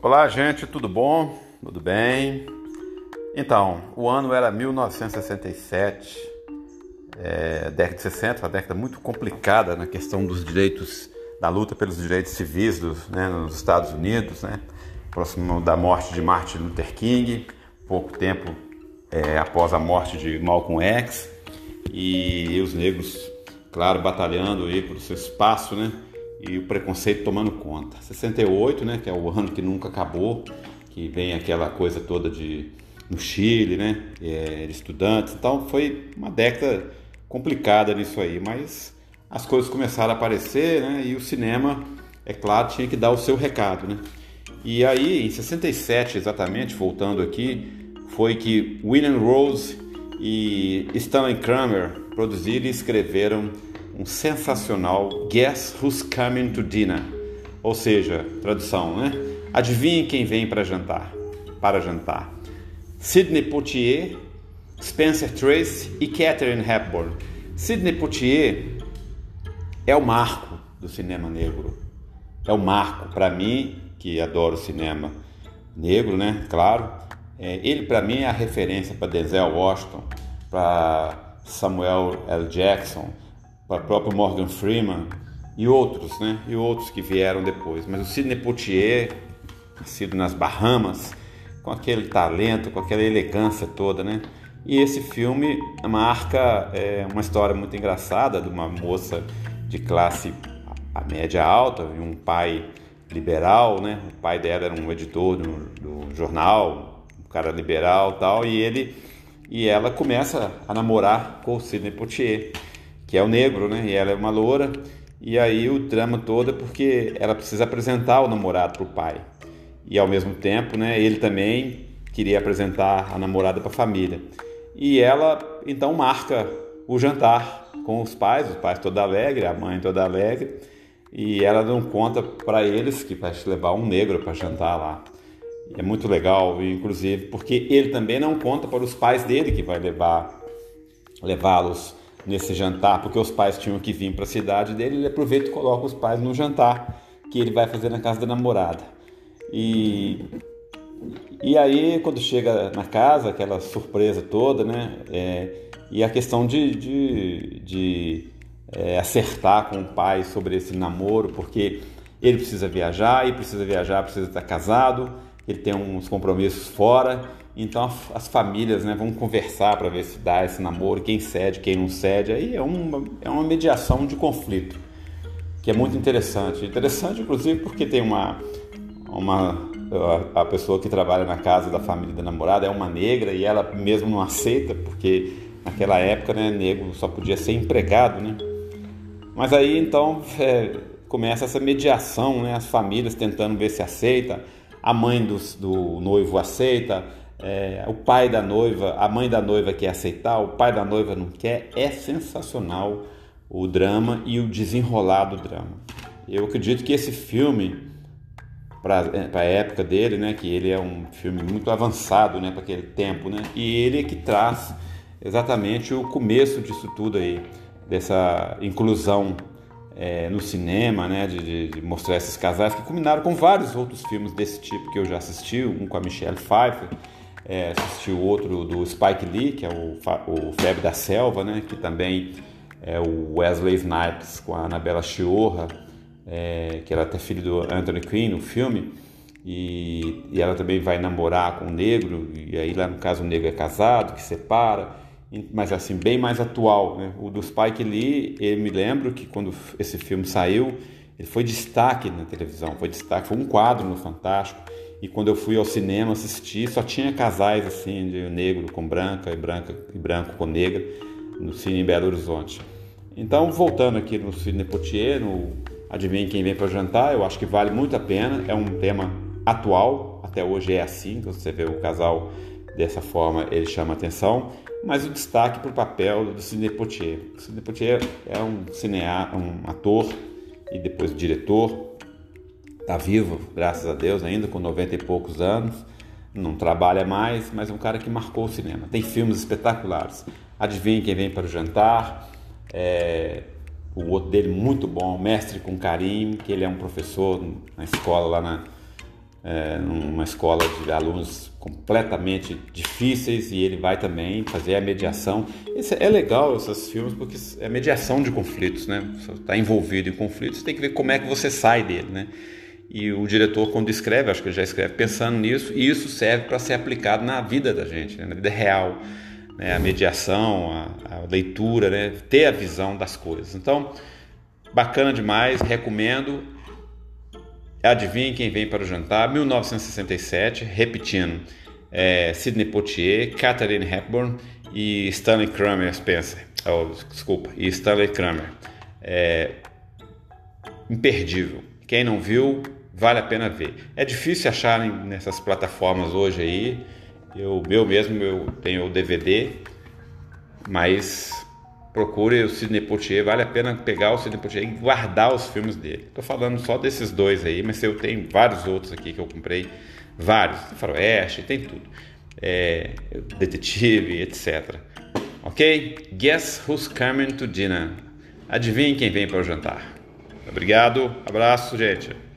Olá, gente, tudo bom? Tudo bem? Então, o ano era 1967, é, década de 60, uma década muito complicada na questão dos direitos, da luta pelos direitos civis dos, né, nos Estados Unidos, né? próximo da morte de Martin Luther King, pouco tempo é, após a morte de Malcolm X, e os negros, claro, batalhando aí por seu espaço, né? E o preconceito tomando conta. 68, né, que é o ano que nunca acabou, que vem aquela coisa toda de no Chile, né, é, de estudantes. Então foi uma década complicada nisso aí, mas as coisas começaram a aparecer, né, e o cinema, é claro, tinha que dar o seu recado, né. E aí, em 67 exatamente, voltando aqui, foi que William Rose e Stanley Kramer produziram e escreveram um sensacional Guess Who's Coming to Dinner, ou seja, tradução, né? Adivinhe quem vem para jantar, para jantar. Sidney Poitier, Spencer Tracy e Catherine Hepburn. Sidney Poitier é o marco do cinema negro. É o marco para mim que adoro cinema negro, né? Claro. É, ele para mim é a referência para Denzel Washington, para Samuel L. Jackson para o próprio Morgan Freeman e outros, né? E outros que vieram depois. Mas o Sidney Poitier, nascido nas Bahamas, com aquele talento, com aquela elegância toda, né? E esse filme marca é, uma história muito engraçada de uma moça de classe a média alta e um pai liberal, né? O pai dela era um editor do, do jornal, um cara liberal, tal, e ele e ela começa a namorar com o Sidney Poitier que é o negro, né? E ela é uma loura. E aí o drama todo é porque ela precisa apresentar o namorado para o pai. E ao mesmo tempo, né, ele também queria apresentar a namorada para a família. E ela então marca o jantar com os pais, os pais toda alegre, a mãe toda alegre, e ela não conta para eles que vai levar um negro para jantar lá. É muito legal, inclusive, porque ele também não conta para os pais dele que vai levar levá-los nesse jantar, porque os pais tinham que vir para a cidade dele, ele aproveita e coloca os pais no jantar que ele vai fazer na casa da namorada. E, e aí, quando chega na casa, aquela surpresa toda, né? É, e a questão de, de, de é, acertar com o pai sobre esse namoro, porque ele precisa viajar, e precisa viajar, precisa estar casado, ele tem uns compromissos fora, então as famílias né, vão conversar para ver se dá esse namoro, quem cede, quem não cede. Aí é uma, é uma mediação de conflito, que é muito interessante. Interessante, inclusive, porque tem uma, uma a pessoa que trabalha na casa da família da namorada é uma negra e ela mesmo não aceita, porque naquela época, né, negro só podia ser empregado, né? Mas aí então é, começa essa mediação, né, as famílias tentando ver se aceita, a mãe do, do noivo aceita, é, o pai da noiva, a mãe da noiva quer aceitar, o pai da noiva não quer. É sensacional o drama e o desenrolar do drama. Eu acredito que esse filme, para é, a época dele, né, que ele é um filme muito avançado né, para aquele tempo, né, e ele é que traz exatamente o começo disso tudo aí, dessa inclusão é, no cinema, né, de, de, mostrar esses casais que combinaram com vários outros filmes desse tipo que eu já assisti, um com a Michelle Pfeiffer, é, assisti o outro do Spike Lee, que é o, o Febre da Selva, né? Que também é o Wesley Snipes com a Anabela Chiorra, é, que ela é até do Anthony Quinn no filme. E, e, ela também vai namorar com um negro, e aí lá no caso o negro é casado, que separa, mas assim, bem mais atual. Né? O do Spike Lee, eu me lembro que quando esse filme saiu, ele foi destaque na televisão, foi destaque, foi um quadro no Fantástico. E quando eu fui ao cinema assistir, só tinha casais assim, de negro com branca e branca e branco com negra no cine em Belo Horizonte. Então, voltando aqui no Cine Potier, no Adivinhe Quem Vem para Jantar, eu acho que vale muito a pena. É um tema atual, até hoje é assim, quando você vê o casal dessa forma, ele chama atenção. Mas o destaque para o papel do Sidney Poitier. O Sidney Poitier é um cineasta, um ator e depois diretor Está vivo, graças a Deus, ainda com 90 e poucos anos. Não trabalha mais, mas é um cara que marcou o cinema. Tem filmes espetaculares. Adivinhe quem vem para o jantar. É, o outro dele muito bom, Mestre com Carinho, que ele é um professor na escola lá na, é, numa escola de alunos completamente difíceis e ele vai também fazer a mediação. Esse, é legal esses filmes porque é mediação de conflitos, né? Você está envolvido em conflitos, tem que ver como é que você sai dele, né? E o diretor, quando escreve, acho que ele já escreve pensando nisso, e isso serve para ser aplicado na vida da gente, né? na vida real. Né? A mediação, a, a leitura, né? ter a visão das coisas. Então, bacana demais, recomendo. Adivinhe quem vem para o jantar? 1967, repetindo. É, Sidney Poitier, Catherine Hepburn e Stanley Kramer Spencer. Oh, desculpa, e Stanley Kramer. É, imperdível. Quem não viu, vale a pena ver. É difícil achar nessas plataformas hoje aí. Eu, eu mesmo eu tenho o DVD, mas procure o Sidney Poitier, vale a pena pegar o Sidney Poitier e guardar os filmes dele. Estou falando só desses dois aí, mas eu tenho vários outros aqui que eu comprei, vários, faroeste, tem tudo, é, detetive, etc. Ok? Guess who's coming to dinner? Adivinhe quem vem para o jantar. Obrigado, abraço, gente.